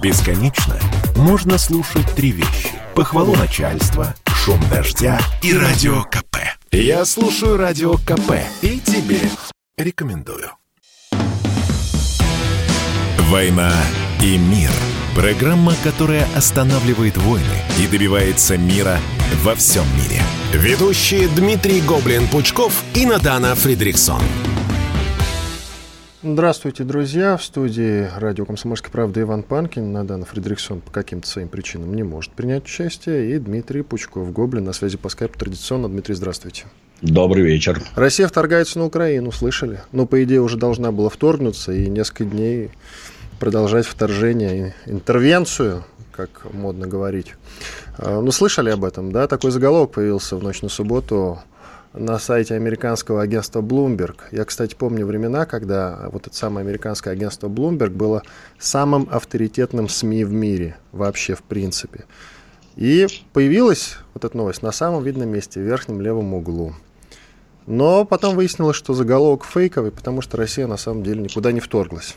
Бесконечно можно слушать три вещи. Похвалу начальства, шум дождя и радио КП. Я слушаю радио КП и тебе рекомендую. «Война и мир» – программа, которая останавливает войны и добивается мира во всем мире. Ведущие Дмитрий Гоблин-Пучков и Надана Фридриксон. Здравствуйте, друзья. В студии радио «Комсомольская правда» Иван Панкин. Надана Фредериксон по каким-то своим причинам не может принять участие. И Дмитрий Пучков, Гоблин, на связи по скайпу традиционно. Дмитрий, здравствуйте. Добрый вечер. Россия вторгается на Украину, слышали? Ну, по идее, уже должна была вторгнуться и несколько дней продолжать вторжение, интервенцию, как модно говорить. А, ну, слышали об этом, да? Такой заголовок появился в ночь на субботу на сайте американского агентства Bloomberg. Я, кстати, помню времена, когда вот это самое американское агентство Bloomberg было самым авторитетным СМИ в мире, вообще в принципе. И появилась вот эта новость на самом видном месте, в верхнем левом углу. Но потом выяснилось, что заголовок фейковый, потому что Россия на самом деле никуда не вторглась.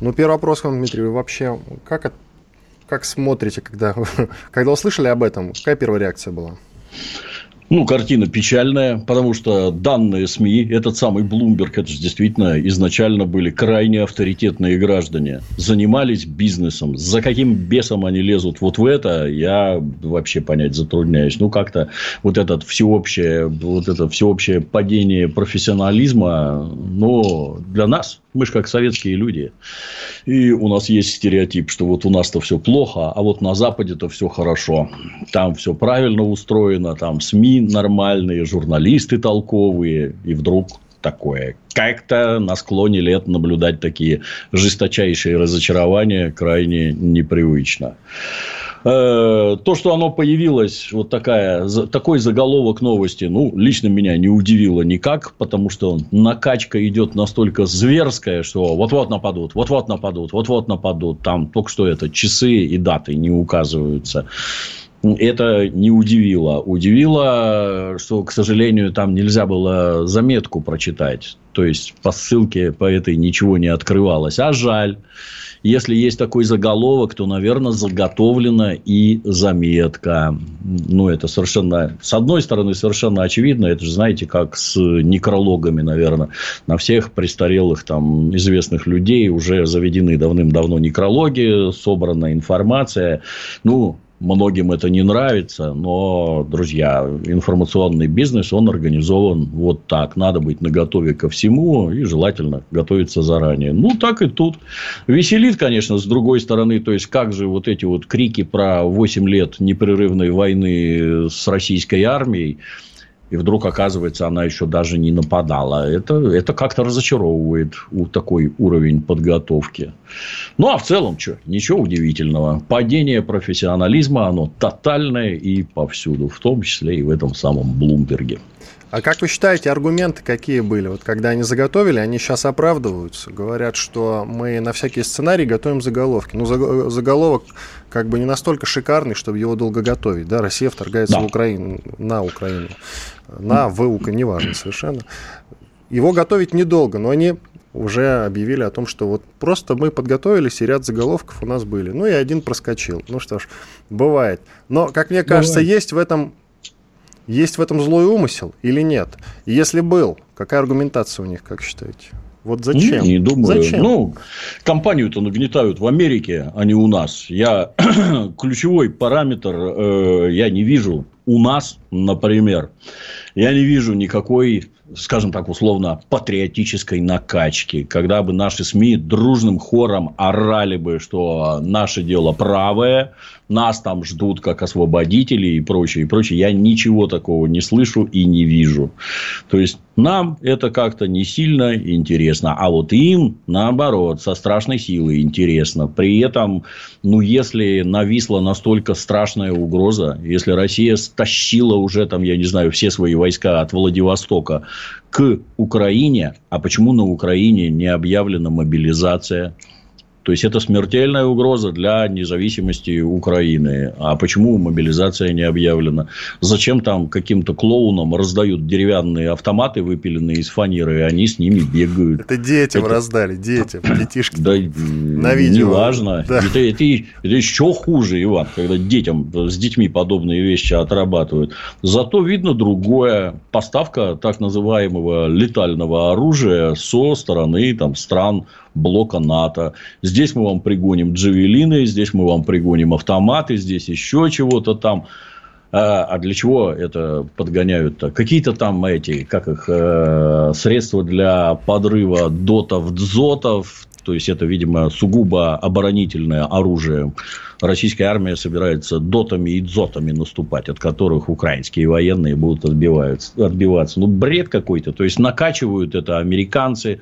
Ну, первый вопрос к вам, Дмитрий, вы вообще как, как смотрите, когда, когда услышали об этом? Какая первая реакция была? Ну, картина печальная, потому что данные СМИ, этот самый Блумберг, это же действительно изначально были крайне авторитетные граждане. Занимались бизнесом. За каким бесом они лезут вот в это, я вообще понять затрудняюсь. Ну, как-то вот этот всеобщее, вот это всеобщее падение профессионализма, но для нас, мы же как советские люди. И у нас есть стереотип, что вот у нас-то все плохо, а вот на Западе-то все хорошо. Там все правильно устроено, там СМИ нормальные, журналисты толковые, и вдруг такое. Как-то на склоне лет наблюдать такие жесточайшие разочарования крайне непривычно. Э, то, что оно появилось, вот такая, такой заголовок новости, ну, лично меня не удивило никак, потому что накачка идет настолько зверская, что вот-вот нападут, вот-вот нападут, вот-вот нападут. Там только что это часы и даты не указываются это не удивило. Удивило, что, к сожалению, там нельзя было заметку прочитать. То есть, по ссылке по этой ничего не открывалось. А жаль. Если есть такой заголовок, то, наверное, заготовлена и заметка. Ну, это совершенно... С одной стороны, совершенно очевидно. Это же, знаете, как с некрологами, наверное. На всех престарелых там известных людей уже заведены давным-давно некрологи, собрана информация. Ну, Многим это не нравится, но, друзья, информационный бизнес, он организован вот так. Надо быть наготове ко всему и желательно готовиться заранее. Ну, так и тут. Веселит, конечно, с другой стороны. То есть, как же вот эти вот крики про 8 лет непрерывной войны с российской армией и вдруг оказывается, она еще даже не нападала. Это, это как-то разочаровывает у такой уровень подготовки. Ну, а в целом, что, ничего удивительного. Падение профессионализма, оно тотальное и повсюду, в том числе и в этом самом Блумберге. А как вы считаете, аргументы какие были? Вот когда они заготовили, они сейчас оправдываются. Говорят, что мы на всякие сценарии готовим заголовки. Ну, заголовок как бы не настолько шикарный, чтобы его долго готовить. Да, Россия вторгается да. в Украину, на Украину. На, в Украину, неважно совершенно. Его готовить недолго, но они уже объявили о том, что вот просто мы подготовились, и ряд заголовков у нас были. Ну, и один проскочил. Ну что ж, бывает. Но, как мне кажется, бывает. есть в этом есть в этом злой умысел или нет? И если был, какая аргументация у них, как считаете? Вот зачем? Не, не думаю. Зачем? Ну, компанию-то нагнетают в Америке, а не у нас. Я ключевой параметр э, я не вижу у нас, например. Я не вижу никакой скажем так, условно, патриотической накачки, когда бы наши СМИ дружным хором орали бы, что наше дело правое, нас там ждут как освободителей и прочее, и прочее. Я ничего такого не слышу и не вижу. То есть, нам это как-то не сильно интересно. А вот им, наоборот, со страшной силой интересно. При этом, ну, если нависла настолько страшная угроза, если Россия стащила уже, там, я не знаю, все свои войска от Владивостока к Украине, а почему на Украине не объявлена мобилизация? То есть, это смертельная угроза для независимости Украины. А почему мобилизация не объявлена? Зачем там каким-то клоунам раздают деревянные автоматы, выпиленные из фанеры, и они с ними бегают? Это детям это... раздали, детям, детишки. Да, на видео. Неважно. Да. Это, это, это еще хуже, Иван, когда детям, с детьми подобные вещи отрабатывают. Зато видно другое. Поставка так называемого летального оружия со стороны там, стран блока НАТО. Здесь мы вам пригоним джавелины, здесь мы вам пригоним автоматы, здесь еще чего-то там. А, а для чего это подгоняют-то? Какие-то там эти, как их, э, средства для подрыва дотов, дзотов. То есть, это, видимо, сугубо оборонительное оружие российская армия собирается дотами и дзотами наступать, от которых украинские военные будут отбиваться. Ну, бред какой-то. То есть, накачивают это американцы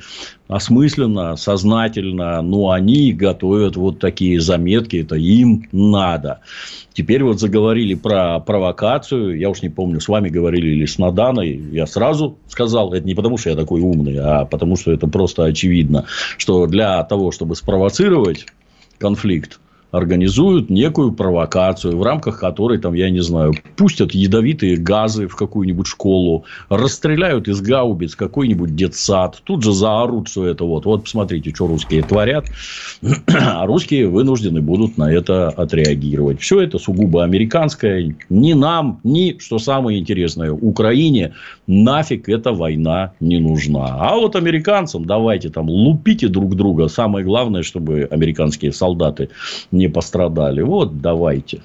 осмысленно, сознательно, но они готовят вот такие заметки, это им надо. Теперь вот заговорили про провокацию, я уж не помню, с вами говорили или с Наданой, я сразу сказал, это не потому, что я такой умный, а потому, что это просто очевидно, что для того, чтобы спровоцировать конфликт, организуют некую провокацию, в рамках которой, там, я не знаю, пустят ядовитые газы в какую-нибудь школу, расстреляют из гаубиц какой-нибудь детсад, тут же заорут, что это вот, вот посмотрите, что русские творят, а русские вынуждены будут на это отреагировать. Все это сугубо американское, ни нам, ни, что самое интересное, Украине нафиг эта война не нужна. А вот американцам давайте там лупите друг друга, самое главное, чтобы американские солдаты не пострадали. Вот, давайте.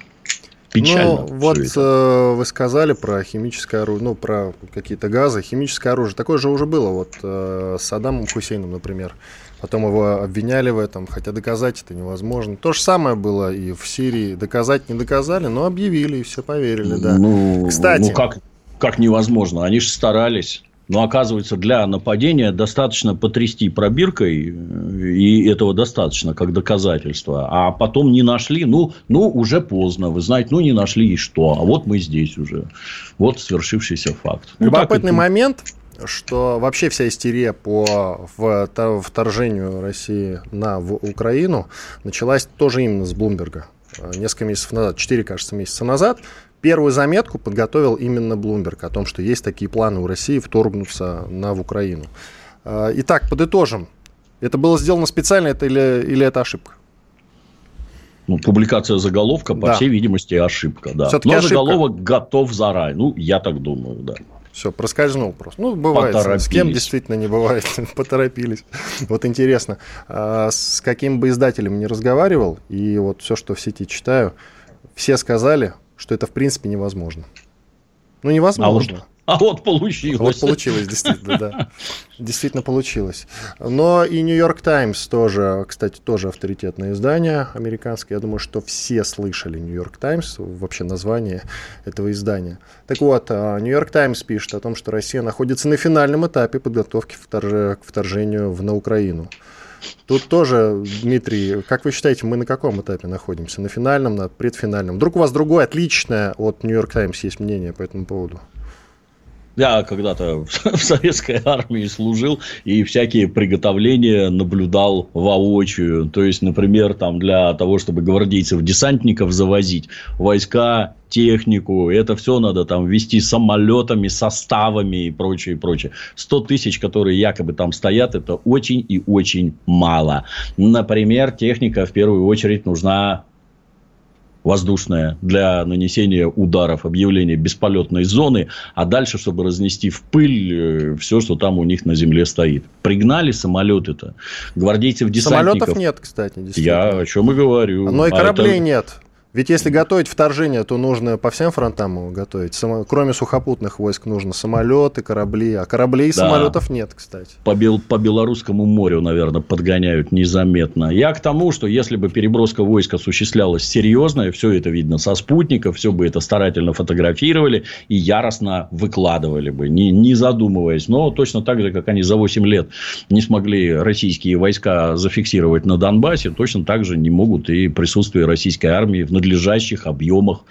Печально. Ну, вот э, вы сказали про химическое оружие, ну, про какие-то газы. Химическое оружие. Такое же уже было вот э, с Адамом Хусейном, например. Потом его обвиняли в этом, хотя доказать это невозможно. То же самое было и в Сирии. Доказать не доказали, но объявили, и все поверили, да. Ну, Кстати... Ну, как, как невозможно? Они же старались. Но оказывается, для нападения достаточно потрясти пробиркой, э, и этого достаточно как доказательство. А потом не нашли, ну, ну уже поздно, вы знаете, ну не нашли и что. А вот мы здесь уже. Вот свершившийся факт. Ну, Любопытный ну, момент, что вообще вся истерия по вторжению России на в Украину началась тоже именно с Блумберга. Э, несколько месяцев назад, 4, кажется, месяца назад, Первую заметку подготовил именно Блумберг о том, что есть такие планы у России вторгнуться на в Украину. А, итак, подытожим. Это было сделано специально это или, или это ошибка? Ну, публикация заголовка, по да. всей видимости, ошибка, да. Все-таки Но ошибка. заголовок готов заранее. Ну, я так думаю, да. Все, проскользнул просто. Ну, бывает. С кем действительно не бывает. Поторопились. Вот интересно, а с каким бы издателем не разговаривал, и вот все, что в сети читаю, все сказали, что это в принципе невозможно. Ну, невозможно. А вот, а вот получилось. Вот получилось, действительно, да. Действительно получилось. Но и Нью-Йорк Таймс тоже, кстати, тоже авторитетное издание американское. Я думаю, что все слышали Нью-Йорк Таймс, вообще название этого издания. Так вот, а, Нью-Йорк Таймс пишет о том, что Россия находится на финальном этапе подготовки к вторжению в, на Украину. Тут тоже, Дмитрий, как вы считаете, мы на каком этапе находимся? На финальном, на предфинальном? Вдруг у вас другое, отличное от Нью-Йорк Таймс есть мнение по этому поводу? Я когда-то в советской армии служил и всякие приготовления наблюдал воочию. То есть, например, там для того, чтобы гвардейцев-десантников завозить, войска, технику, это все надо там вести самолетами, составами и прочее, прочее. 100 тысяч, которые якобы там стоят, это очень и очень мало. Например, техника в первую очередь нужна воздушная для нанесения ударов, объявление бесполетной зоны, а дальше, чтобы разнести в пыль э, все, что там у них на земле стоит. Пригнали самолеты-то. Гвардейцев-десантников... Самолетов нет, кстати. Я о чем и говорю. Но и кораблей а это... нет. Ведь если готовить вторжение, то нужно по всем фронтам его готовить. Само... Кроме сухопутных войск нужно самолеты, корабли. А кораблей и да. самолетов нет, кстати. По, бел... по Белорусскому морю, наверное, подгоняют незаметно. Я к тому, что если бы переброска войск осуществлялась серьезная, все это видно со спутников, все бы это старательно фотографировали и яростно выкладывали бы, не, не задумываясь. Но точно так же, как они за 8 лет не смогли российские войска зафиксировать на Донбассе, точно так же не могут и присутствие российской армии в надлежащих объемах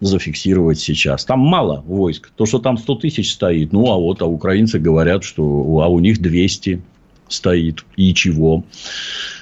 зафиксировать сейчас. Там мало войск. То, что там 100 тысяч стоит, ну, а вот а украинцы говорят, что а у них 200. Стоит и чего.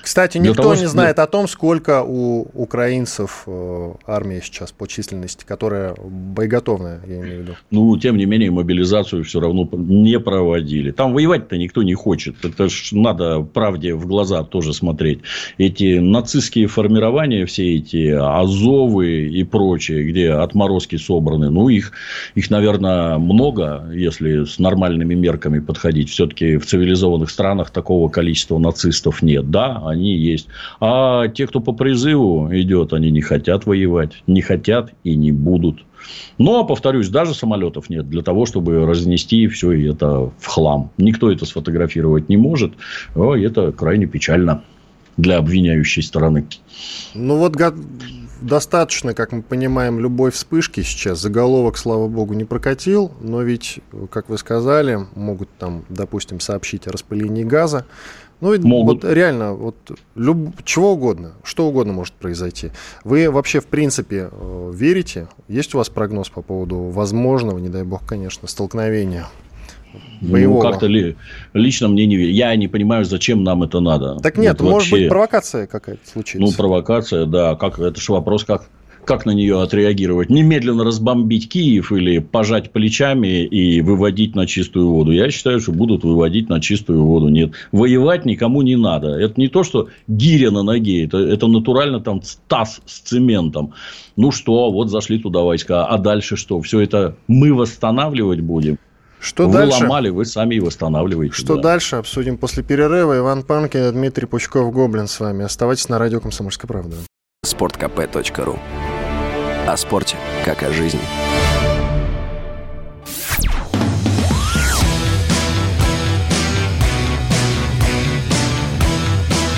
Кстати, никто того, не знает о том, сколько у украинцев э, армия сейчас по численности, которая боеготовная, я имею в виду. Ну, тем не менее, мобилизацию все равно не проводили. Там воевать-то никто не хочет. Это ж надо правде в глаза тоже смотреть. Эти нацистские формирования, все эти Азовы и прочее, где отморозки собраны, ну, их, их, наверное, много, если с нормальными мерками подходить. Все-таки в цивилизованных странах такого количества нацистов нет. Да, они есть. А те, кто по призыву идет, они не хотят воевать, не хотят и не будут. Но, повторюсь, даже самолетов нет для того, чтобы разнести все это в хлам. Никто это сфотографировать не может. О, это крайне печально для обвиняющей стороны. Ну вот достаточно, как мы понимаем, любой вспышки сейчас. Заголовок, слава богу, не прокатил, но ведь, как вы сказали, могут там, допустим, сообщить о распылении газа. Ну, ведь Могут. вот реально, вот люб... чего угодно, что угодно может произойти. Вы вообще, в принципе, э, верите? Есть у вас прогноз по поводу возможного, не дай бог, конечно, столкновения? Ну, боевого. Ну, как-то ли, лично мне не верю. Я не понимаю, зачем нам это надо. Так нет, вот может вообще... быть, провокация какая-то случится. Ну, провокация, да. Как, это же вопрос, как, как на нее отреагировать? Немедленно разбомбить Киев или пожать плечами и выводить на чистую воду? Я считаю, что будут выводить на чистую воду. Нет, воевать никому не надо. Это не то, что гиря на ноге. Это, это натурально там таз с цементом. Ну что, вот зашли туда войска. А дальше что? Все это мы восстанавливать будем? Что вы дальше? ломали, вы сами и восстанавливаете. Что да. дальше, обсудим после перерыва. Иван Панкин, Дмитрий Пучков, Гоблин с вами. Оставайтесь на радио «Комсомольская правда». sportkp.ru о спорте, как о жизни.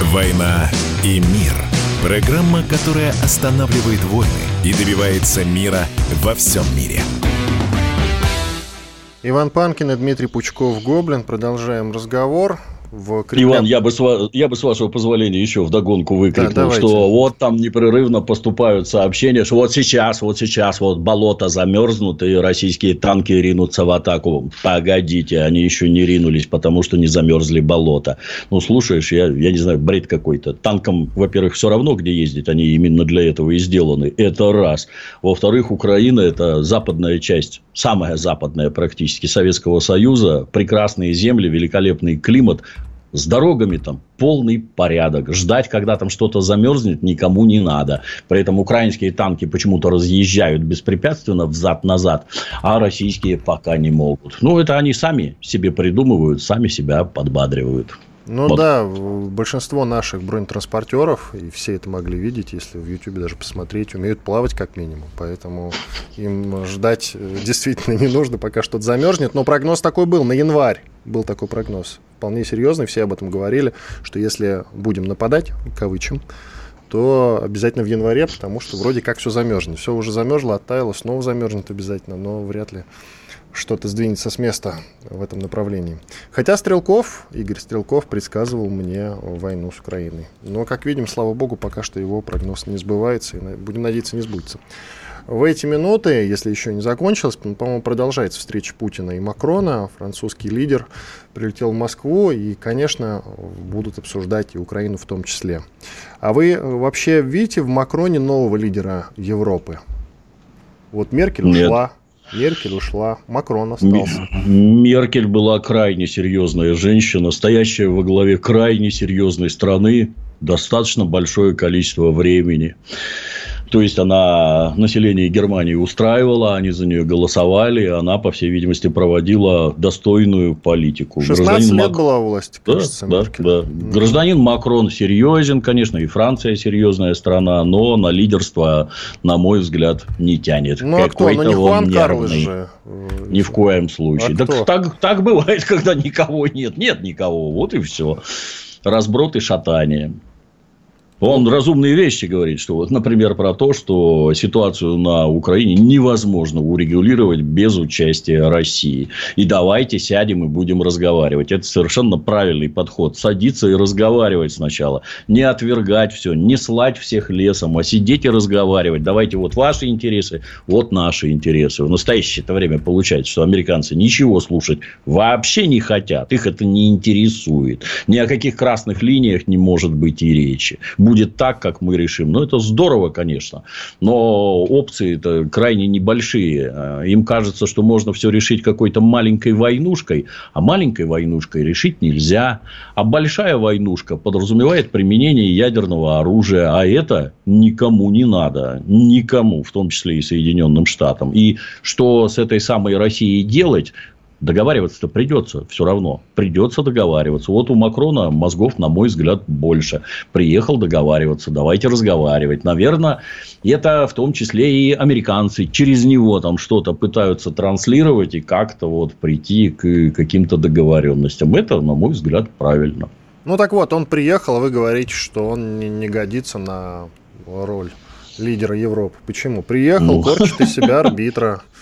«Война и мир» – программа, которая останавливает войны и добивается мира во всем мире. Иван Панкин и Дмитрий Пучков-Гоблин. Продолжаем разговор в Кремле. Иван, я бы, с, я бы с вашего позволения еще в догонку выкрикнул, да, что вот там непрерывно поступают сообщения, что вот сейчас, вот сейчас вот болото замерзнут, и российские танки ринутся в атаку. Погодите, они еще не ринулись, потому что не замерзли болото. Ну, слушаешь, я, я не знаю, бред какой-то. Танкам, во-первых, все равно, где ездить, они именно для этого и сделаны. Это раз. Во-вторых, Украина – это западная часть, самая западная практически Советского Союза. Прекрасные земли, великолепный климат – с дорогами там полный порядок. Ждать, когда там что-то замерзнет, никому не надо. При этом украинские танки почему-то разъезжают беспрепятственно взад-назад, а российские пока не могут. Ну, это они сами себе придумывают, сами себя подбадривают. Ну вот. да, большинство наших бронетранспортеров, и все это могли видеть, если в YouTube даже посмотреть, умеют плавать как минимум. Поэтому им ждать э, действительно не нужно, пока что-то замерзнет. Но прогноз такой был на январь. Был такой прогноз вполне серьезный, все об этом говорили, что если будем нападать, кавычем, то обязательно в январе, потому что вроде как все замерзнет. Все уже замерзло, оттаяло, снова замерзнет обязательно, но вряд ли что-то сдвинется с места в этом направлении. Хотя Стрелков, Игорь Стрелков предсказывал мне войну с Украиной. Но, как видим, слава богу, пока что его прогноз не сбывается, и будем надеяться, не сбудется. В эти минуты, если еще не закончилось, по-моему, продолжается встреча Путина и Макрона. Французский лидер прилетел в Москву и, конечно, будут обсуждать и Украину в том числе. А вы вообще видите в Макроне нового лидера Европы? Вот Меркель Нет. ушла, Меркель ушла, Макрон остался. Меркель была крайне серьезная женщина, стоящая во главе крайне серьезной страны достаточно большое количество времени. То есть, она население Германии устраивала, они за нее голосовали, она, по всей видимости, проводила достойную политику. 16 Гражданин лет Мак... была власть, кажется, да, да, да. Гражданин Макрон серьезен, конечно, и Франция серьезная страна, но на лидерство, на мой взгляд, не тянет. Ну, а кто? Ну, не Хуан Карлос же. Ни в коем случае. А так, так, так бывает, когда никого нет. Нет никого, вот и все. Разброд и шатание. Он разумные вещи говорит, что вот, например, про то, что ситуацию на Украине невозможно урегулировать без участия России. И давайте сядем и будем разговаривать. Это совершенно правильный подход. Садиться и разговаривать сначала. Не отвергать все, не слать всех лесом, а сидеть и разговаривать. Давайте вот ваши интересы, вот наши интересы. В настоящее время получается, что американцы ничего слушать вообще не хотят. Их это не интересует. Ни о каких красных линиях не может быть и речи будет так, как мы решим. Ну, это здорово, конечно. Но опции-то крайне небольшие. А, им кажется, что можно все решить какой-то маленькой войнушкой. А маленькой войнушкой решить нельзя. А большая войнушка подразумевает применение ядерного оружия. А это никому не надо. Никому, в том числе и Соединенным Штатам. И что с этой самой Россией делать, Договариваться-то придется все равно. Придется договариваться. Вот у Макрона мозгов, на мой взгляд, больше. Приехал договариваться. Давайте разговаривать. Наверное, это в том числе и американцы через него там что-то пытаются транслировать и как-то вот прийти к каким-то договоренностям. Это, на мой взгляд, правильно. Ну так вот, он приехал, а вы говорите, что он не, не годится на роль лидера Европы. Почему? Приехал, ну... корчит из себя арбитра.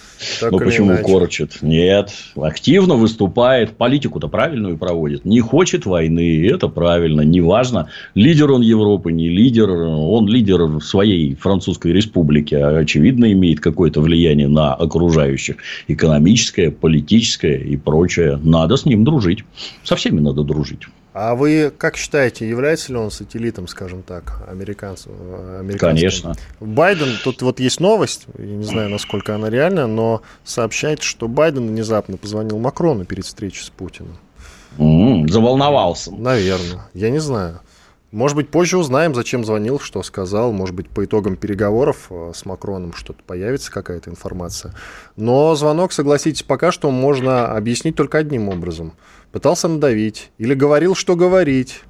Так Но почему иначе. корчит? Нет. Активно выступает. Политику-то правильную проводит. Не хочет войны. Это правильно. Неважно, лидер он Европы, не лидер. Он лидер своей французской республики. А, очевидно, имеет какое-то влияние на окружающих. Экономическое, политическое и прочее. Надо с ним дружить. Со всеми надо дружить. А вы как считаете, является ли он сателлитом, скажем так, американцев? Конечно. Байден, тут вот есть новость, я не знаю, насколько она реальна, но сообщает, что Байден внезапно позвонил Макрону перед встречей с Путиным. Заволновался. Наверное, я не знаю. Может быть, позже узнаем, зачем звонил, что сказал. Может быть, по итогам переговоров э, с Макроном что-то появится, какая-то информация. Но звонок, согласитесь, пока что можно объяснить только одним образом – пытался надавить или говорил, что говорить,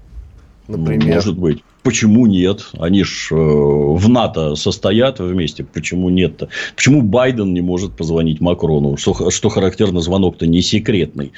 например. Может быть. Почему нет? Они ж э, в НАТО состоят вместе. Почему нет-то? Почему Байден не может позвонить Макрону? Что, что характерно, звонок-то не секретный.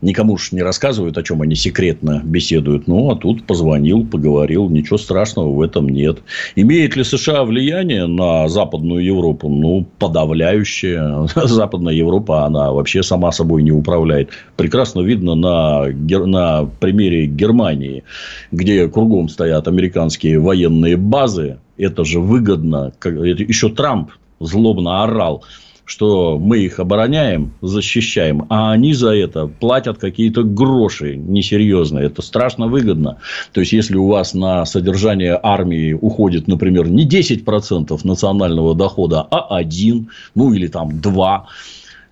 Никому ж не рассказывают, о чем они секретно беседуют. Ну, а тут позвонил, поговорил. Ничего страшного в этом нет. Имеет ли США влияние на Западную Европу? Ну, подавляющее. Западная Европа, она вообще сама собой не управляет. Прекрасно видно на, на примере Германии, где кругом стоят американцы американские военные базы, это же выгодно. Еще Трамп злобно орал, что мы их обороняем, защищаем, а они за это платят какие-то гроши несерьезные. Это страшно выгодно. То есть, если у вас на содержание армии уходит, например, не 10% национального дохода, а 1, ну или там 2,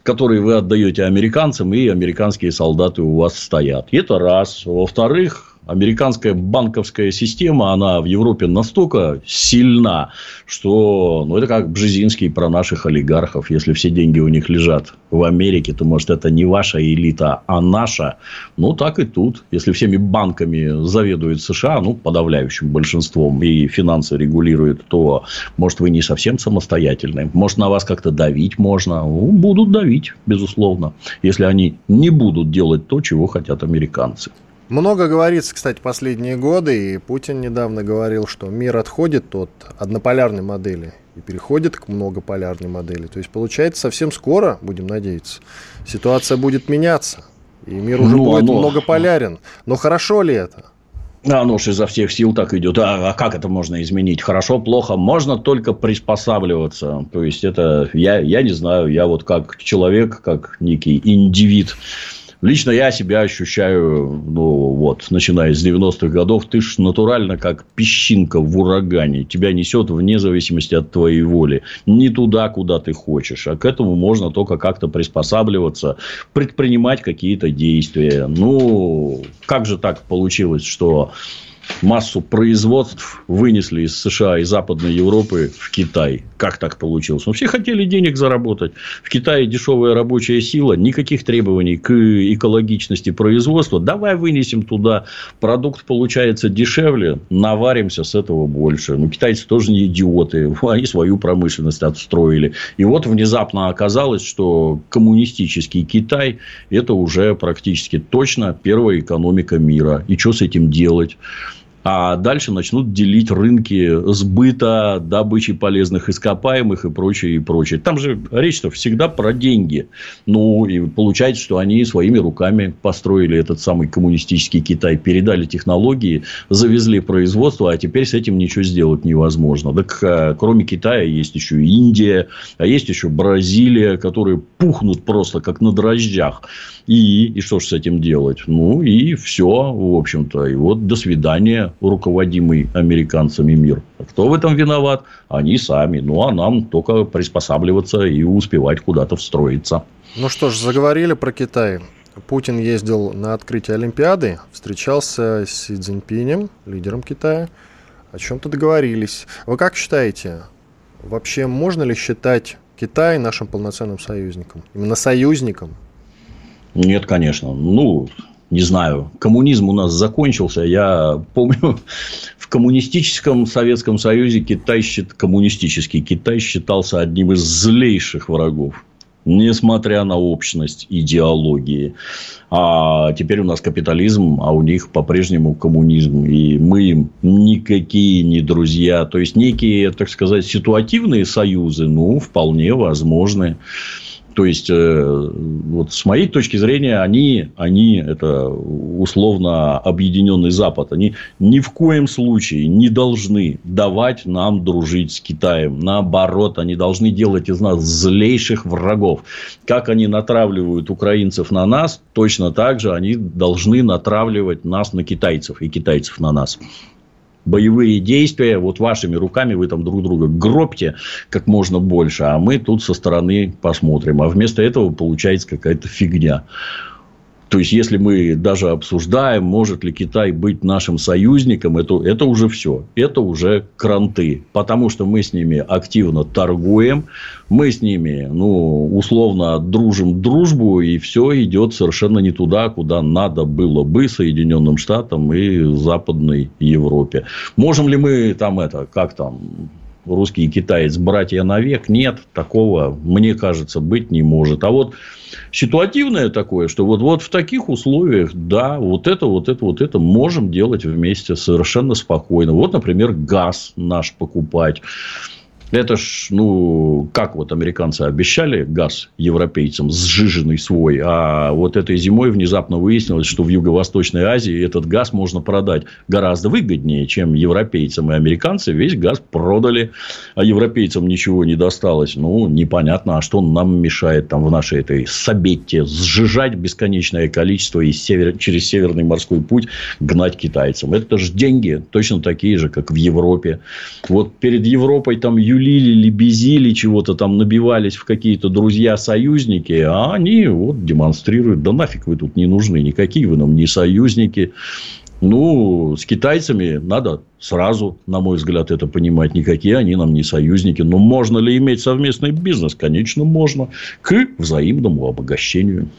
которые вы отдаете американцам, и американские солдаты у вас стоят. Это раз. Во-вторых, американская банковская система, она в Европе настолько сильна, что, ну, это как Бжезинский про наших олигархов. Если все деньги у них лежат в Америке, то, может, это не ваша элита, а наша. Ну, так и тут. Если всеми банками заведует США, ну, подавляющим большинством, и финансы регулирует, то, может, вы не совсем самостоятельны. Может, на вас как-то давить можно. Ну, будут давить, безусловно, если они не будут делать то, чего хотят американцы. Много говорится, кстати, последние годы, и Путин недавно говорил, что мир отходит от однополярной модели и переходит к многополярной модели. То есть, получается, совсем скоро, будем надеяться, ситуация будет меняться, и мир уже ну, будет оно... многополярен. Но хорошо ли это? Оно же изо всех сил так идет. А, а как это можно изменить? Хорошо, плохо? Можно только приспосабливаться. То есть, это я, я не знаю, я вот как человек, как некий индивид, Лично я себя ощущаю, ну, вот, начиная с 90-х годов, ты ж натурально как песчинка в урагане. Тебя несет вне зависимости от твоей воли. Не туда, куда ты хочешь. А к этому можно только как-то приспосабливаться, предпринимать какие-то действия. Ну, как же так получилось, что массу производств вынесли из США и Западной Европы в Китай. Как так получилось? Ну, все хотели денег заработать. В Китае дешевая рабочая сила, никаких требований к экологичности производства. Давай вынесем туда. Продукт получается дешевле, наваримся с этого больше. Ну, китайцы тоже не идиоты. Они свою промышленность отстроили. И вот внезапно оказалось, что коммунистический Китай – это уже практически точно первая экономика мира. И что с этим делать? А дальше начнут делить рынки сбыта, добычи полезных ископаемых и прочее, и прочее. Там же речь-то всегда про деньги. Ну, и получается, что они своими руками построили этот самый коммунистический Китай, передали технологии, завезли производство, а теперь с этим ничего сделать невозможно. Так, а, кроме Китая, есть еще Индия, а есть еще Бразилия, которые пухнут просто как на дрожжах. И, и что же с этим делать? Ну, и все, в общем-то. И вот до свидания, руководимый американцами мир. Кто в этом виноват? Они сами. Ну, а нам только приспосабливаться и успевать куда-то встроиться. Ну что ж, заговорили про Китай. Путин ездил на открытие Олимпиады, встречался с Си Цзиньпинем, лидером Китая. О чем-то договорились. Вы как считаете, вообще можно ли считать Китай нашим полноценным союзником? Именно союзником? Нет, конечно. Ну, не знаю, коммунизм у нас закончился. Я помню, в коммунистическом Советском Союзе Китай, коммунистический Китай считался одним из злейших врагов. Несмотря на общность идеологии. А теперь у нас капитализм, а у них по-прежнему коммунизм. И мы им никакие не друзья. То есть, некие, так сказать, ситуативные союзы, ну, вполне возможны. То есть, э, вот с моей точки зрения, они, они это условно объединенный Запад, они ни в коем случае не должны давать нам дружить с Китаем. Наоборот, они должны делать из нас злейших врагов. Как они натравливают украинцев на нас, точно так же они должны натравливать нас на китайцев и китайцев на нас боевые действия, вот вашими руками вы там друг друга гробьте как можно больше, а мы тут со стороны посмотрим. А вместо этого получается какая-то фигня. То есть, если мы даже обсуждаем, может ли Китай быть нашим союзником, это, это уже все. Это уже кранты. Потому что мы с ними активно торгуем, мы с ними, ну, условно, дружим дружбу, и все идет совершенно не туда, куда надо было бы Соединенным Штатам и Западной Европе. Можем ли мы там это, как там, русский и китаец братья навек? Нет, такого, мне кажется, быть не может. А вот ситуативное такое, что вот, вот в таких условиях, да, вот это, вот это, вот это можем делать вместе совершенно спокойно. Вот, например, газ наш покупать. Это ж, ну, как вот американцы обещали газ европейцам, сжиженный свой, а вот этой зимой внезапно выяснилось, что в Юго-Восточной Азии этот газ можно продать гораздо выгоднее, чем европейцам. И американцы весь газ продали, а европейцам ничего не досталось. Ну, непонятно, а что нам мешает там в нашей этой Сабетте сжижать бесконечное количество и север, через Северный морской путь гнать китайцам. Это же деньги точно такие же, как в Европе. Вот перед Европой там юлили, лебезили, чего-то там набивались в какие-то друзья-союзники, а они вот демонстрируют, да нафиг вы тут не нужны, никакие вы нам не союзники. Ну, с китайцами надо сразу, на мой взгляд, это понимать. Никакие они нам не союзники. Но можно ли иметь совместный бизнес? Конечно, можно. К взаимному обогащению.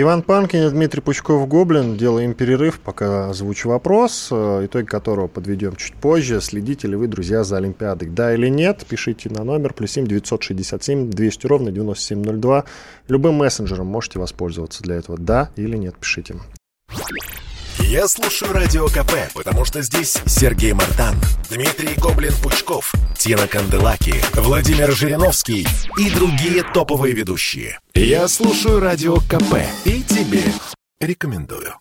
Иван Панкин и Дмитрий Пучков-Гоблин. Делаем перерыв, пока озвучу вопрос, э, итоги которого подведем чуть позже. Следите ли вы, друзья, за Олимпиадой? Да или нет? Пишите на номер плюс 7 967 200 ровно 9702. Любым мессенджером можете воспользоваться для этого. Да или нет? Пишите. Я слушаю Радио КП, потому что здесь Сергей Мартан, Дмитрий Гоблин-Пучков, Тина Канделаки, Владимир Жириновский и другие топовые ведущие. Я слушаю Радио КП и тебе рекомендую.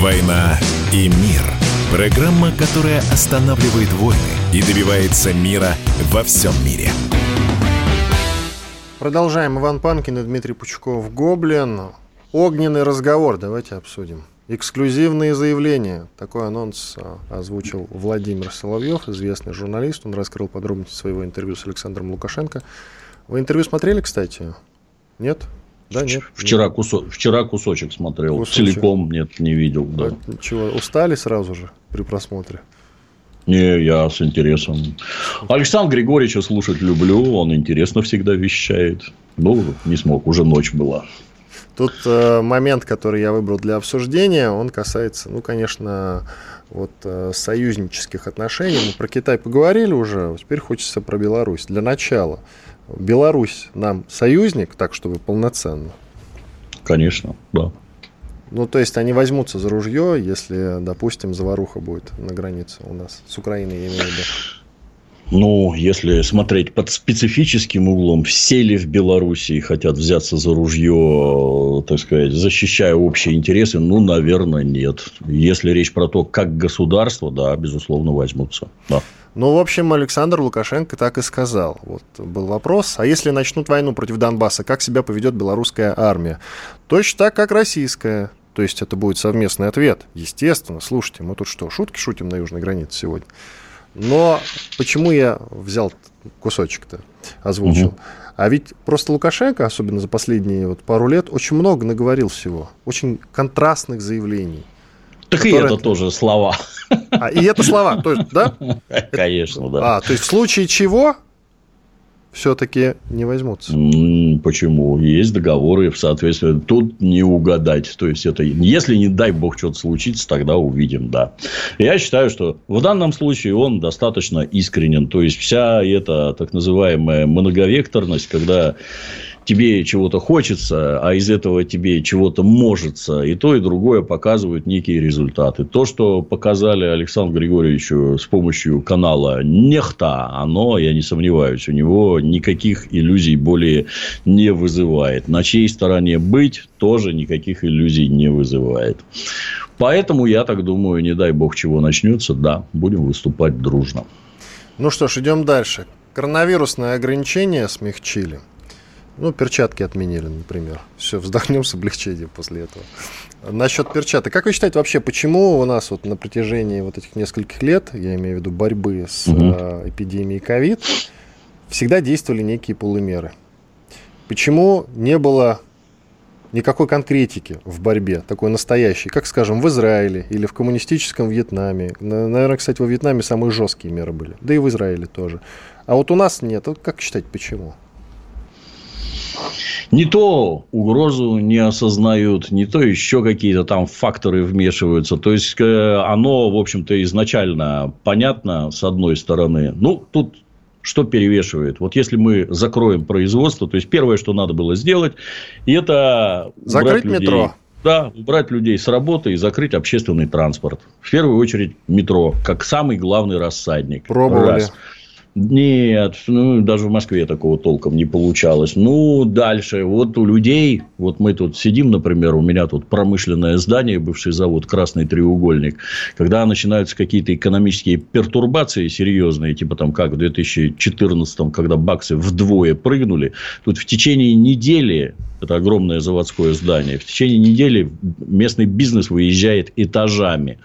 «Война и мир» – программа, которая останавливает войны и добивается мира во всем мире – Продолжаем. Иван Панкин и Дмитрий Пучков. Гоблин. Огненный разговор. Давайте обсудим. Эксклюзивные заявления. Такой анонс а, озвучил Владимир Соловьев, известный журналист. Он раскрыл подробности своего интервью с Александром Лукашенко. Вы интервью смотрели, кстати? Нет? Да, нет. Вчера, нет. Кусо... Вчера кусочек смотрел. Кусочек. Целиком нет, не видел. Да. Чего, устали сразу же при просмотре? Не, я с интересом. Александр Григорьевича слушать люблю, он интересно всегда вещает. Ну, не смог, уже ночь была. Тут э, момент, который я выбрал для обсуждения, он касается, ну, конечно, вот э, союзнических отношений. Мы про Китай поговорили уже, теперь хочется про Беларусь. Для начала, Беларусь нам союзник, так чтобы полноценно? Конечно, да. Ну, то есть они возьмутся за ружье, если, допустим, заваруха будет на границе у нас с Украиной, я имею в виду. Ну, если смотреть под специфическим углом, все ли в Белоруссии хотят взяться за ружье, так сказать, защищая общие интересы, ну, наверное, нет. Если речь про то, как государство, да, безусловно, возьмутся. Да. Ну, в общем, Александр Лукашенко так и сказал. Вот был вопрос, а если начнут войну против Донбасса, как себя поведет белорусская армия? Точно так, как российская. То есть это будет совместный ответ. Естественно, слушайте, мы тут что, шутки шутим на южной границе сегодня? Но почему я взял кусочек-то, озвучил? Угу. А ведь просто Лукашенко, особенно за последние вот пару лет, очень много наговорил всего. Очень контрастных заявлений. Так и это тоже слова. А, и это слова, то есть, да? Конечно, да. А, то есть в случае чего все-таки не возьмутся. Почему? Есть договоры, в соответствии. Тут не угадать. То есть, это если, не дай бог, что-то случится, тогда увидим, да. Я считаю, что в данном случае он достаточно искренен. То есть, вся эта так называемая многовекторность, когда тебе чего-то хочется, а из этого тебе чего-то можется. И то, и другое показывают некие результаты. То, что показали Александру Григорьевичу с помощью канала Нехта, оно, я не сомневаюсь, у него никаких иллюзий более не вызывает. На чьей стороне быть, тоже никаких иллюзий не вызывает. Поэтому, я так думаю, не дай бог чего начнется, да, будем выступать дружно. Ну что ж, идем дальше. Коронавирусные ограничения смягчили. Ну, перчатки отменили, например. Все, вздохнем с облегчением после этого. Насчет перчаток. Как вы считаете вообще, почему у нас вот на протяжении вот этих нескольких лет, я имею в виду борьбы с угу. э, эпидемией ковид, всегда действовали некие полумеры? Почему не было никакой конкретики в борьбе, такой настоящей, как, скажем, в Израиле или в коммунистическом Вьетнаме. Наверное, кстати, во Вьетнаме самые жесткие меры были. Да и в Израиле тоже. А вот у нас нет. Вот как считать, почему? Не то угрозу не осознают, не то еще какие-то там факторы вмешиваются. То есть, э, оно, в общем-то, изначально понятно, с одной стороны. Ну, тут что перевешивает? Вот если мы закроем производство, то есть первое, что надо было сделать, это закрыть людей, метро. Да, убрать людей с работы и закрыть общественный транспорт. В первую очередь метро, как самый главный рассадник. Пробовали. Раз. Нет, ну, даже в Москве такого толком не получалось. Ну, дальше. Вот у людей, вот мы тут сидим, например, у меня тут промышленное здание, бывший завод «Красный треугольник». Когда начинаются какие-то экономические пертурбации серьезные, типа там как в 2014, когда баксы вдвое прыгнули, тут в течение недели это огромное заводское здание. В течение недели местный бизнес выезжает этажами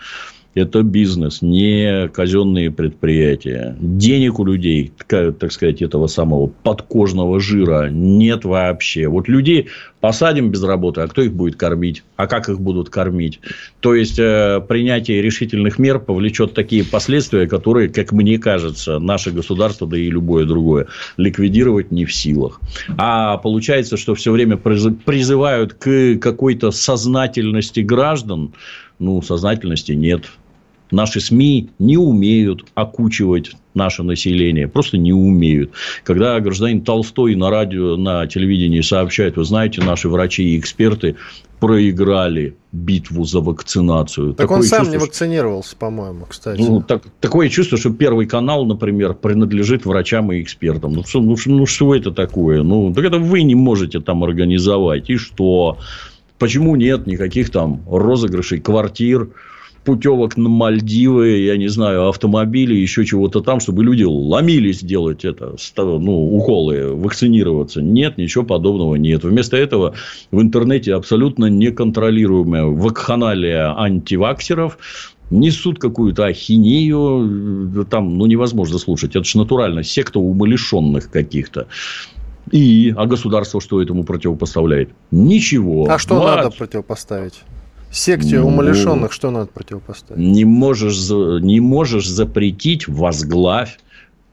это бизнес, не казенные предприятия. Денег у людей, так сказать, этого самого подкожного жира нет вообще. Вот людей посадим без работы, а кто их будет кормить? А как их будут кормить? То есть, э, принятие решительных мер повлечет такие последствия, которые, как мне кажется, наше государство, да и любое другое, ликвидировать не в силах. А получается, что все время призывают к какой-то сознательности граждан. Ну, сознательности нет наши СМИ не умеют окучивать наше население, просто не умеют. Когда гражданин Толстой на радио, на телевидении сообщает, вы знаете, наши врачи и эксперты проиграли битву за вакцинацию. Так такое он сам чувство, не вакцинировался, по-моему, кстати. Ну, так, такое чувство, что Первый канал, например, принадлежит врачам и экспертам. Ну, что, ну, ну, что это такое? Ну, так это вы не можете там организовать. И что? Почему нет никаких там розыгрышей квартир? Путевок на Мальдивы, я не знаю, автомобили, еще чего-то там, чтобы люди ломились делать это, ну, уколы, вакцинироваться. Нет, ничего подобного нет. Вместо этого в интернете абсолютно неконтролируемая вакханалия антиваксеров, несут какую-то ахинею, там, ну, невозможно слушать. Это же натурально секта умалишенных каких-то. И, а государство что этому противопоставляет? Ничего. А что Влад... надо противопоставить? Секте ну, умалишенных что надо противопоставить? Не можешь, не можешь запретить возглавь.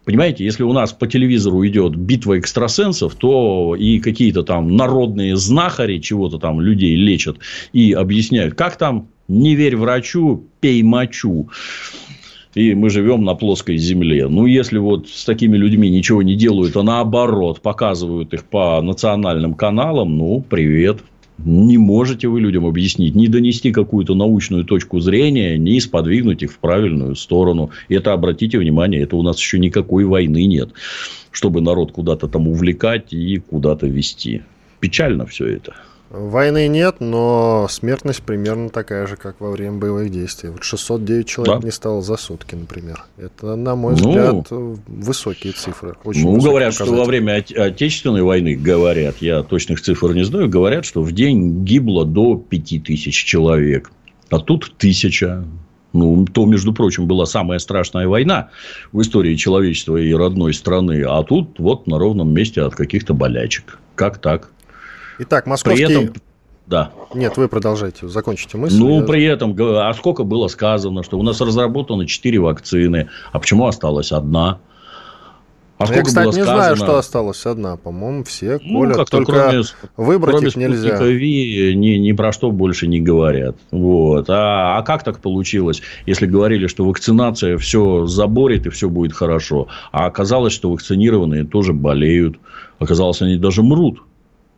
Понимаете, если у нас по телевизору идет битва экстрасенсов, то и какие-то там народные знахари чего-то там людей лечат и объясняют, как там не верь врачу, пей мочу. и мы живем на плоской земле. Ну, если вот с такими людьми ничего не делают, а наоборот показывают их по национальным каналам, ну, привет. Не можете вы людям объяснить, не донести какую-то научную точку зрения, не сподвигнуть их в правильную сторону. Это, обратите внимание, это у нас еще никакой войны нет, чтобы народ куда-то там увлекать и куда-то вести. Печально все это. Войны нет, но смертность примерно такая же, как во время боевых действий. Вот 609 человек да. не стало за сутки, например. Это, на мой ну, взгляд, высокие цифры. Очень ну, говорят, что во время Отечественной войны, говорят, я точных цифр не знаю, говорят, что в день гибло до 5000 человек. А тут тысяча. Ну, то, между прочим, была самая страшная война в истории человечества и родной страны. А тут вот на ровном месте от каких-то болячек. Как так? Итак, московский... При этом, да. Нет, вы продолжайте, закончите мысль. Ну, я... при этом, а сколько было сказано, что у нас разработано 4 вакцины, а почему осталась одна? А я, кстати, не сказано... знаю, что осталось одна. По-моему, все ну, колят, только кроме, выбрать кроме их нельзя. Ви ни, ни про что больше не говорят. Вот. А, а как так получилось, если говорили, что вакцинация все заборет и все будет хорошо, а оказалось, что вакцинированные тоже болеют, оказалось, они даже мрут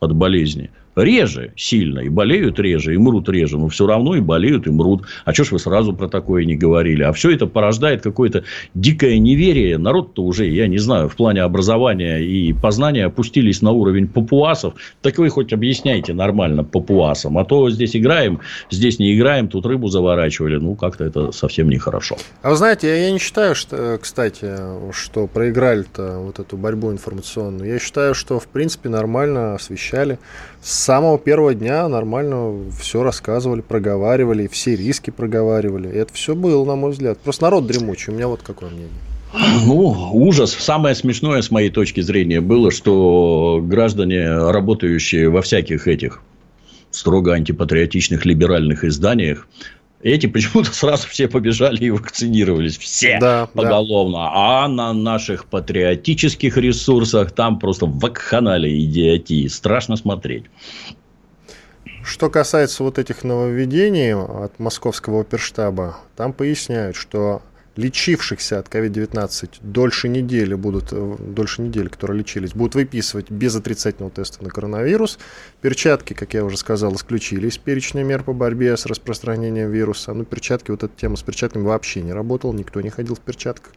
от болезни. Реже сильно, и болеют реже, и мрут реже, но все равно и болеют, и мрут. А что ж вы сразу про такое не говорили? А все это порождает какое-то дикое неверие. Народ-то уже, я не знаю, в плане образования и познания опустились на уровень папуасов. Так вы хоть объясняйте нормально папуасам. А то здесь играем, здесь не играем, тут рыбу заворачивали. Ну, как-то это совсем нехорошо. А вы знаете, я не считаю, что, кстати, что проиграли-то вот эту борьбу информационную. Я считаю, что, в принципе, нормально освещали с самого первого дня нормально все рассказывали, проговаривали, все риски проговаривали. И это все было, на мой взгляд. Просто народ дремучий. У меня вот какое мнение. Ну, ужас. Самое смешное, с моей точки зрения, было, что граждане, работающие во всяких этих строго антипатриотичных либеральных изданиях, эти почему-то сразу все побежали и вакцинировались. Все да, поголовно. Да. А на наших патриотических ресурсах там просто вакханалия идиотии. Страшно смотреть. Что касается вот этих нововведений от московского оперштаба, там поясняют, что лечившихся от COVID-19 дольше недели будут, э, дольше недели, которые лечились, будут выписывать без отрицательного теста на коронавирус. Перчатки, как я уже сказал, исключили из перечня мер по борьбе с распространением вируса. Ну, перчатки, вот эта тема с перчатками вообще не работала, никто не ходил в перчатках.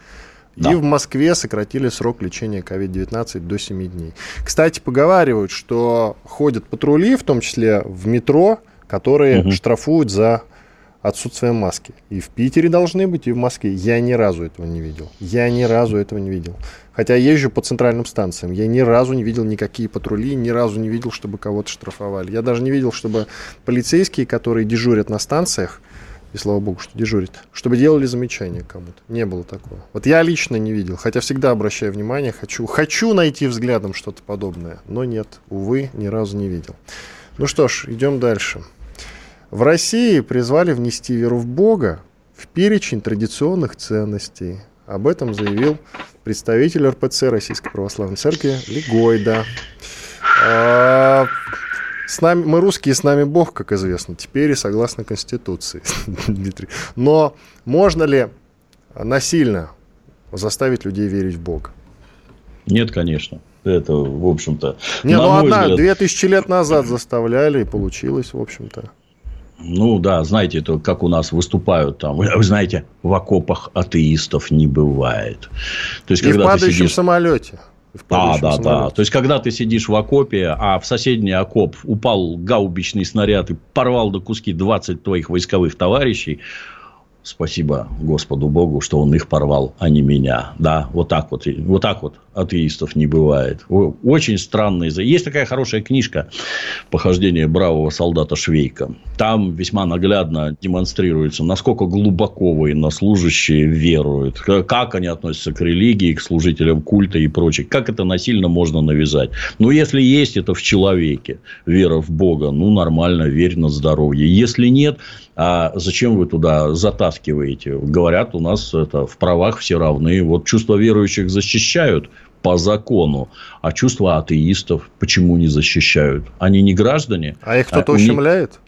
Да. И в Москве сократили срок лечения COVID-19 до 7 дней. Кстати, поговаривают, что ходят патрули, в том числе в метро, которые угу. штрафуют за отсутствие маски. И в Питере должны быть, и в Москве. Я ни разу этого не видел. Я ни разу этого не видел. Хотя езжу по центральным станциям. Я ни разу не видел никакие патрули, ни разу не видел, чтобы кого-то штрафовали. Я даже не видел, чтобы полицейские, которые дежурят на станциях, и слава богу, что дежурит, чтобы делали замечания кому-то. Не было такого. Вот я лично не видел, хотя всегда обращаю внимание, хочу, хочу найти взглядом что-то подобное, но нет, увы, ни разу не видел. Ну что ж, идем дальше. В России призвали внести веру в Бога в перечень традиционных ценностей. Об этом заявил представитель РПЦ Российской Православной Церкви Легойда. А, с нами, мы русские, с нами Бог, как известно, теперь и согласно Конституции, Дмитрий. Но можно ли насильно заставить людей верить в Бога? Нет, конечно. Это, в общем-то... Не, ну одна, две тысячи лет назад заставляли, и получилось, в общем-то. Ну да, знаете, это как у нас выступают там. Вы, знаете, в окопах атеистов не бывает. То есть, и когда в падающем сидишь... самолете. А, да, самолете. да. То есть, когда ты сидишь в окопе, а в соседний окоп упал гаубичный снаряд и порвал до куски 20 твоих войсковых товарищей, спасибо Господу Богу, что он их порвал, а не меня. Да, вот так вот. Вот так вот атеистов не бывает. Очень странные. Есть такая хорошая книжка «Похождение бравого солдата Швейка». Там весьма наглядно демонстрируется, насколько глубоко военнослужащие веруют, как они относятся к религии, к служителям культа и прочее, как это насильно можно навязать. Но если есть это в человеке, вера в Бога, ну, нормально, верь на здоровье. Если нет, а зачем вы туда затаскиваете? Говорят, у нас это в правах все равны. Вот чувства верующих защищают по закону, а чувства атеистов почему не защищают? Они не граждане. А их кто-то а ущемляет?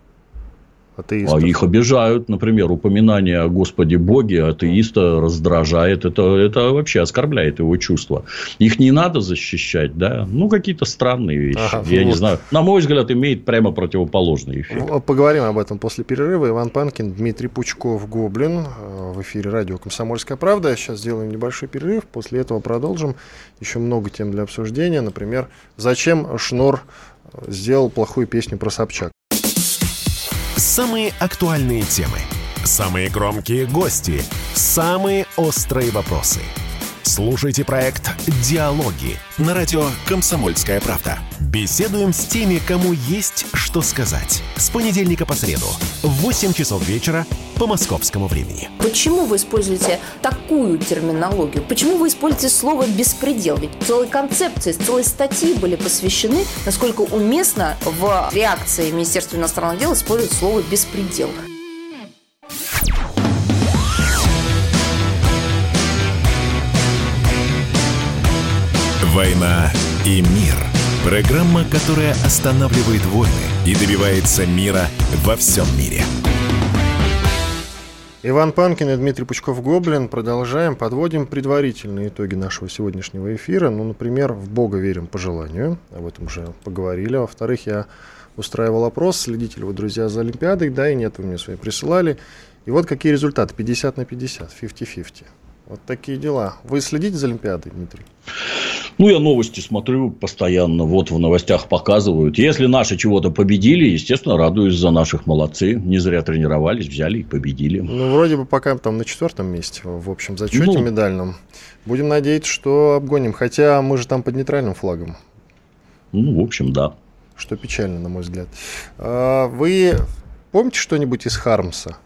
Атеистов. А их обижают, например, упоминание о Господе Боге атеиста раздражает. Это, это вообще оскорбляет его чувства. Их не надо защищать, да? Ну, какие-то странные вещи. Ага, Я вот. не знаю. На мой взгляд, имеет прямо противоположный эффект. Поговорим об этом после перерыва. Иван Панкин, Дмитрий Пучков, Гоблин. Э, в эфире радио «Комсомольская правда». Сейчас сделаем небольшой перерыв. После этого продолжим. Еще много тем для обсуждения. Например, зачем Шнур сделал плохую песню про Собчак. Самые актуальные темы, самые громкие гости, самые острые вопросы – Слушайте проект «Диалоги» на радио «Комсомольская правда». Беседуем с теми, кому есть что сказать. С понедельника по среду в 8 часов вечера по московскому времени. Почему вы используете такую терминологию? Почему вы используете слово «беспредел»? Ведь целые концепции, целые статьи были посвящены, насколько уместно в реакции Министерства иностранных дел использовать слово «беспредел». «Война и мир». Программа, которая останавливает войны и добивается мира во всем мире. Иван Панкин и Дмитрий Пучков-Гоблин. Продолжаем, подводим предварительные итоги нашего сегодняшнего эфира. Ну, например, в Бога верим по желанию. Об этом уже поговорили. Во-вторых, я устраивал опрос, следите ли вы, друзья, за Олимпиадой. Да и нет, вы мне свои присылали. И вот какие результаты. 50 на 50, 50-50. Вот такие дела. Вы следите за Олимпиадой, Дмитрий? Ну, я новости смотрю постоянно, вот в новостях показывают. Если наши чего-то победили, естественно, радуюсь за наших молодцы. Не зря тренировались, взяли и победили. Ну, вроде бы пока там на четвертом месте в общем зачете ну, медальном. Будем надеяться, что обгоним. Хотя мы же там под нейтральным флагом. Ну, в общем, да. Что печально, на мой взгляд. А, вы помните что-нибудь из Хармса?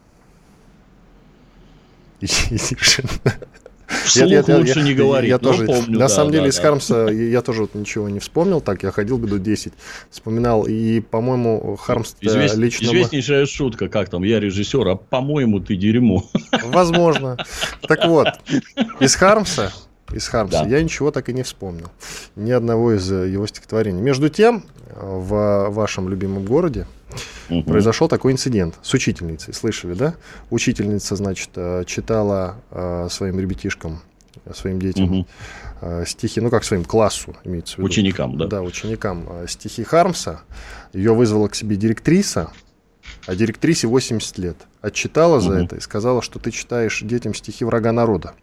Вслух я, я, лучше я, не говорить, я, я тоже, помню. На да, самом деле, да, из да. Хармса я тоже вот ничего не вспомнил, так я ходил году 10, вспоминал, и, по-моему, Хармс Извест, лично... Известнейшая шутка, как там, я режиссер, а по-моему, ты дерьмо. Возможно. Так вот, из Хармса из Хармса. Да. Я ничего так и не вспомнил. Ни одного из его стихотворений. Между тем, в вашем любимом городе, угу. произошел такой инцидент с учительницей. Слышали, да? Учительница, значит, э, читала э, своим ребятишкам, своим детям угу. стихи, ну как своим классу, имеется в виду. Ученикам, да? Да, ученикам. Стихи Хармса. Ее вызвала к себе директриса, а директрисе 80 лет. Отчитала угу. за это и сказала, что ты читаешь детям стихи врага народа.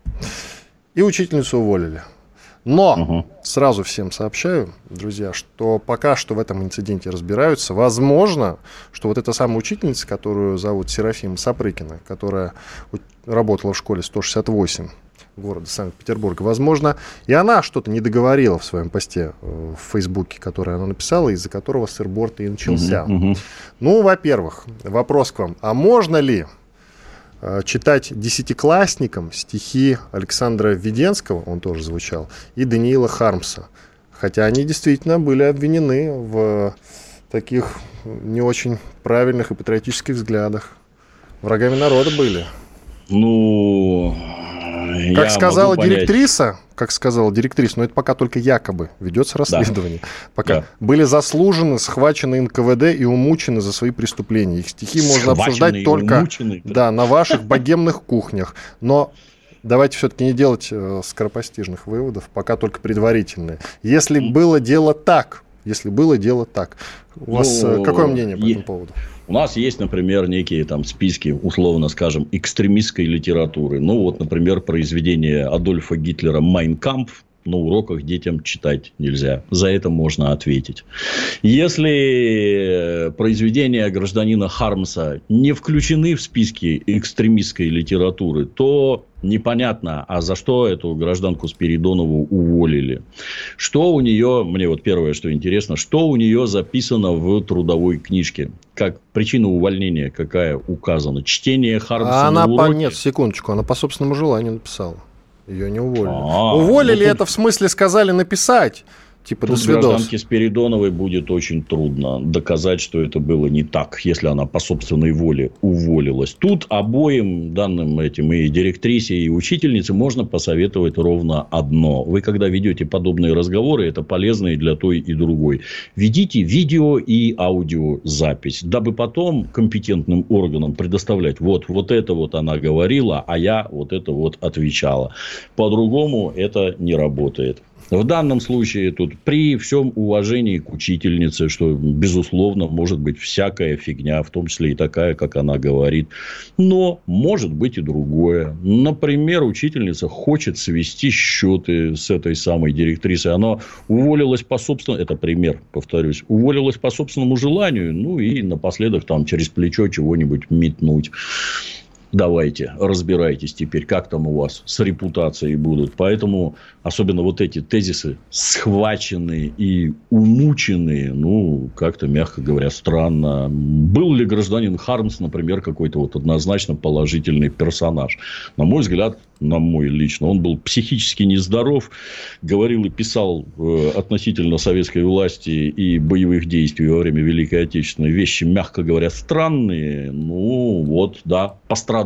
И учительницу уволили. Но угу. сразу всем сообщаю, друзья, что пока что в этом инциденте разбираются. Возможно, что вот эта самая учительница, которую зовут Серафима Сапрыкина, которая работала в школе 168 города Санкт-Петербурга, возможно, и она что-то не договорила в своем посте э, в Фейсбуке, который она написала, из-за которого сырборд и начался. Угу, угу. Ну, во-первых, вопрос к вам. А можно ли читать десятиклассникам стихи Александра Введенского, он тоже звучал, и Даниила Хармса. Хотя они действительно были обвинены в таких не очень правильных и патриотических взглядах. Врагами народа были. Ну, как сказала директриса, как сказала директриса, но это пока только якобы ведется расследование. Да. Пока да. были заслужены, схвачены НКВД и умучены за свои преступления. Их стихи можно обсуждать только умучены, да. да, на ваших богемных кухнях. Но давайте все-таки не делать э, скоропостижных выводов, пока только предварительные. Если было дело так, если было дело так, у вас э, ну, какое мнение по этому поводу? У нас есть, например, некие там списки, условно скажем, экстремистской литературы. Ну, вот, например, произведение Адольфа Гитлера «Майнкампф», на уроках детям читать нельзя. За это можно ответить. Если произведения гражданина Хармса не включены в списки экстремистской литературы, то непонятно, а за что эту гражданку Спиридонову уволили. Что у нее, мне вот первое, что интересно, что у нее записано в трудовой книжке? Как причина увольнения какая указана? Чтение Хармса а на она уроке? По, нет, секундочку, она по собственному желанию написала. Ее не уволили. А, уволили ну, это в смысле сказали написать. Типа Тут до свидос. гражданке Спиридоновой будет очень трудно доказать, что это было не так, если она по собственной воле уволилась. Тут обоим данным этим и директрисе, и учительнице можно посоветовать ровно одно. Вы, когда ведете подобные разговоры, это полезно и для той, и другой. Ведите видео и аудиозапись, дабы потом компетентным органам предоставлять, вот, вот это вот она говорила, а я вот это вот отвечала. По-другому это не работает. В данном случае тут при всем уважении к учительнице, что, безусловно, может быть всякая фигня, в том числе и такая, как она говорит. Но может быть и другое. Например, учительница хочет свести счеты с этой самой директрисой. Она уволилась по собственному... Это пример, повторюсь. Уволилась по собственному желанию. Ну, и напоследок там через плечо чего-нибудь метнуть давайте, разбирайтесь теперь, как там у вас с репутацией будут. Поэтому, особенно вот эти тезисы, схваченные и умученные, ну, как-то, мягко говоря, странно. Был ли гражданин Хармс, например, какой-то вот однозначно положительный персонаж? На мой взгляд, на мой лично, он был психически нездоров, говорил и писал э, относительно советской власти и боевых действий во время Великой Отечественной вещи, мягко говоря, странные. Ну, вот, да, пострадал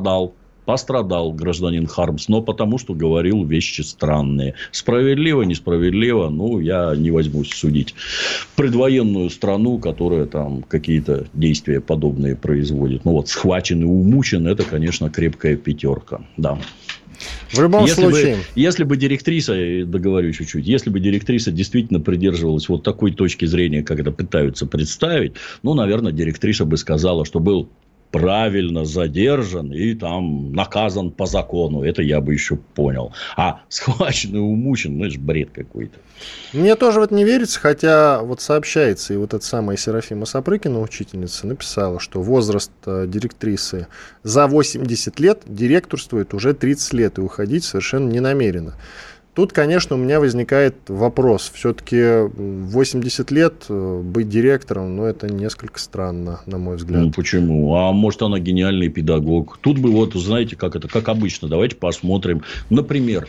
пострадал гражданин Хармс, но потому что говорил вещи странные. Справедливо, несправедливо, ну, я не возьмусь судить. Предвоенную страну, которая там какие-то действия подобные производит. Ну, вот, схвачен и умучен, это, конечно, крепкая пятерка, да. В любом если случае. Бы, если бы директриса, договорю чуть-чуть, если бы директриса действительно придерживалась вот такой точки зрения, как это пытаются представить, ну, наверное, директриса бы сказала, что был правильно задержан и там наказан по закону. Это я бы еще понял. А схвачен и умучен, ну, это же бред какой-то. Мне тоже вот не верится, хотя вот сообщается, и вот эта самая Серафима Сапрыкина, учительница, написала, что возраст э, директрисы за 80 лет директорствует уже 30 лет, и уходить совершенно не намерена. Тут, конечно, у меня возникает вопрос. Все-таки 80 лет э, быть директором, ну, это несколько странно, на мой взгляд. Ну, почему? А может, она гениальный педагог. Тут бы вот, знаете, как это, как обычно. Давайте посмотрим. Например,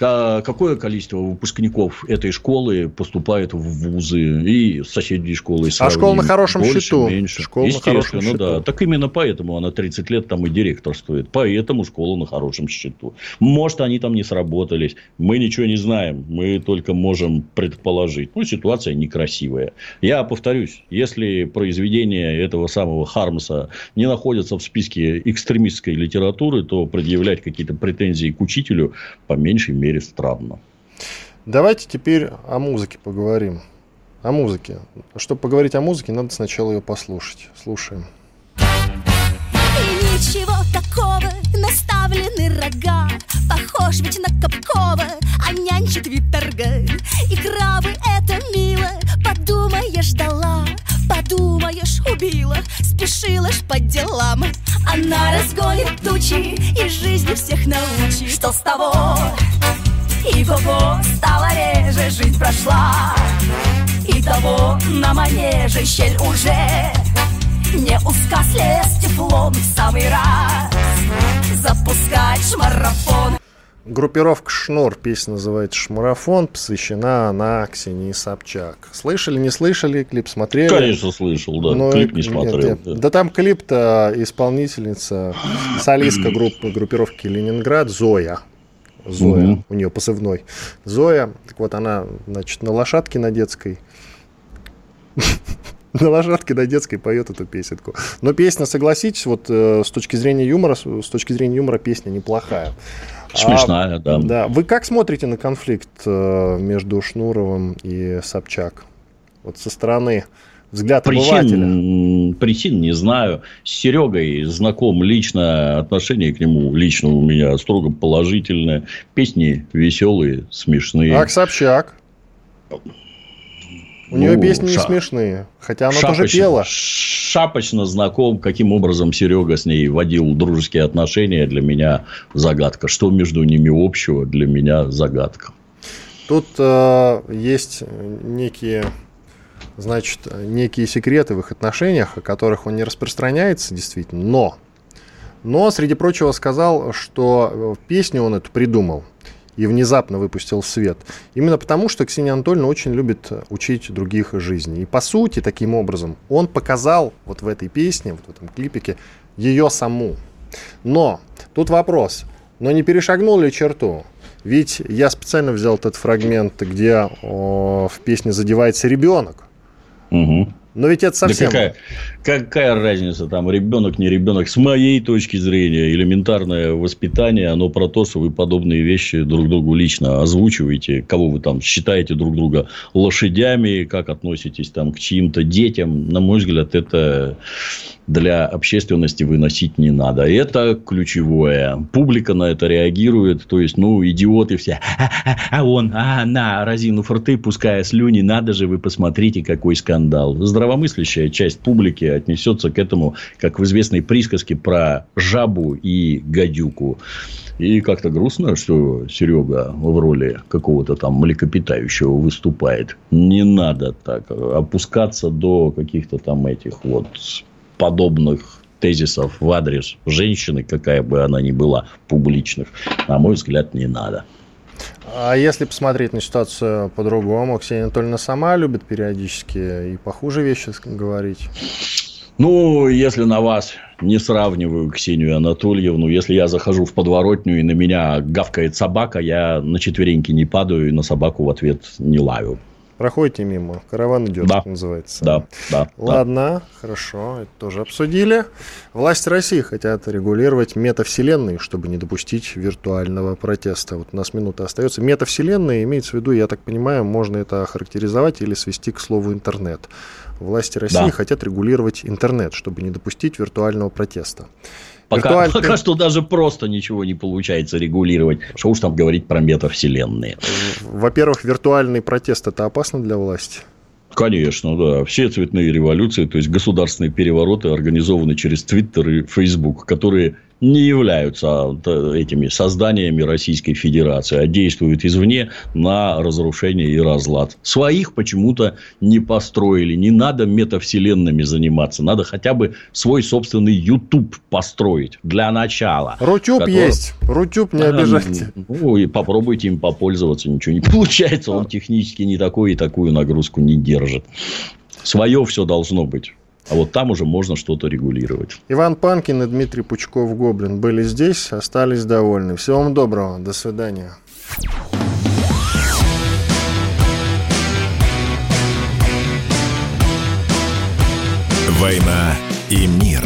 а какое количество выпускников этой школы поступает в вузы и соседние школы? А школа на хорошем Больше, счету. Меньше. Школа Естественно, на хорошем да. счету. Так именно поэтому она 30 лет там и директорствует. Поэтому школа на хорошем счету. Может, они там не сработались. Мы ничего не знаем. Мы только можем предположить. Ну, ситуация некрасивая. Я повторюсь, если произведения этого самого Хармса не находятся в списке экстремистской литературы, то предъявлять какие-то претензии к учителю по меньшей мере странно. Давайте теперь о музыке поговорим. О музыке. Чтобы поговорить о музыке, надо сначала ее послушать. Слушаем. Ничего такого, наставлены рога Похож ведь на Капкова, а нянчит вид торга И крабы это мило, подумаешь, дала. Подумаешь, убила, спешила ж по делам. Она разгонит тучи и жизни всех научит. Что с того? И кого стала реже, жизнь прошла. И того на манеже щель уже не узка слез теплом в самый раз Запускать шмарафон Группировка «Шнур», песня называется «Шмарафон», посвящена она Ксении Собчак. Слышали, не слышали, клип смотрели? Конечно, слышал, да. Но Клип не нет, смотрел. нет. да. Да там клип-то исполнительница, солистка группы группировки «Ленинград» Зоя. Зоя, Мгм. у нее позывной. Зоя, так вот она, значит, на лошадке на детской на лошадке на детской поет эту песенку. Но песня, согласитесь, вот э, с точки зрения юмора, с точки зрения юмора песня неплохая. А, Смешная, да. да. Вы как смотрите на конфликт э, между Шнуровым и Собчак? Вот со стороны взгляд обывателя. Причин, причин не знаю. С Серегой знаком лично. Отношение к нему лично у меня строго положительное. Песни веселые, смешные. А к Собчак? У нее Ну, песни не ша- смешные. Хотя она тоже Шапочно- пела. Шапочно знаком, каким образом Серега с ней водил дружеские отношения, для меня загадка. Что между ними общего, для меня загадка. Тут э, есть некие, значит, некие секреты в их отношениях, о которых он не распространяется, действительно, но, но, среди прочего, сказал, что э, песню он эту придумал и внезапно выпустил в свет. Именно потому, что Ксения Анатольевна очень любит учить других жизни. И по сути, таким образом, он показал вот в этой песне, вот в этом клипике, ее саму. Но тут вопрос, но не перешагнул ли черту? Ведь я специально взял этот фрагмент, где о, в песне задевается ребенок. Угу. Но ведь это совсем... Да какая, какая разница, там, ребенок, не ребенок. С моей точки зрения, элементарное воспитание, оно про то, что вы подобные вещи друг другу лично озвучиваете, кого вы там считаете друг друга лошадями, как относитесь там к чьим-то детям. На мой взгляд, это для общественности выносить не надо. Это ключевое. Публика на это реагирует. То есть, ну, идиоты все. А, он, а она, разинув рты, пуская слюни. Надо же, вы посмотрите, какой скандал. Здравомыслящая часть публики отнесется к этому, как в известной присказке про жабу и гадюку. И как-то грустно, что Серега в роли какого-то там млекопитающего выступает. Не надо так опускаться до каких-то там этих вот подобных тезисов в адрес женщины, какая бы она ни была, публичных, на мой взгляд, не надо. А если посмотреть на ситуацию по-другому, Ксения Анатольевна сама любит периодически и похуже вещи говорить? Ну, если на вас не сравниваю Ксению Анатольевну, если я захожу в подворотню и на меня гавкает собака, я на четвереньки не падаю и на собаку в ответ не лаю. Проходите мимо, караван идет, да. называется. Да, да. Ладно, да. хорошо, это тоже обсудили. Власти России хотят регулировать метавселенные, чтобы не допустить виртуального протеста. Вот у нас минута остается. Метавселенные имеется в виду, я так понимаю, можно это охарактеризовать или свести к слову интернет. Власти России да. хотят регулировать интернет, чтобы не допустить виртуального протеста. Пока, Виртуаль... пока что даже просто ничего не получается регулировать. Что уж там говорить про метавселенные. Во-первых, виртуальный протест это опасно для власти? Конечно, да. Все цветные революции, то есть государственные перевороты организованы через Твиттер и Фейсбук, которые не являются этими созданиями Российской Федерации, а действуют извне на разрушение и разлад. Своих почему-то не построили. Не надо метавселенными заниматься. Надо хотя бы свой собственный YouTube построить для начала. Рутюб который... есть. Рутюб не обижайте. Ну, и попробуйте им попользоваться. Ничего не получается. Он технически не такой и такую нагрузку не держит. Свое все должно быть. А вот там уже можно что-то регулировать. Иван Панкин и Дмитрий Пучков-Гоблин были здесь, остались довольны. Всего вам доброго. До свидания. «Война и мир».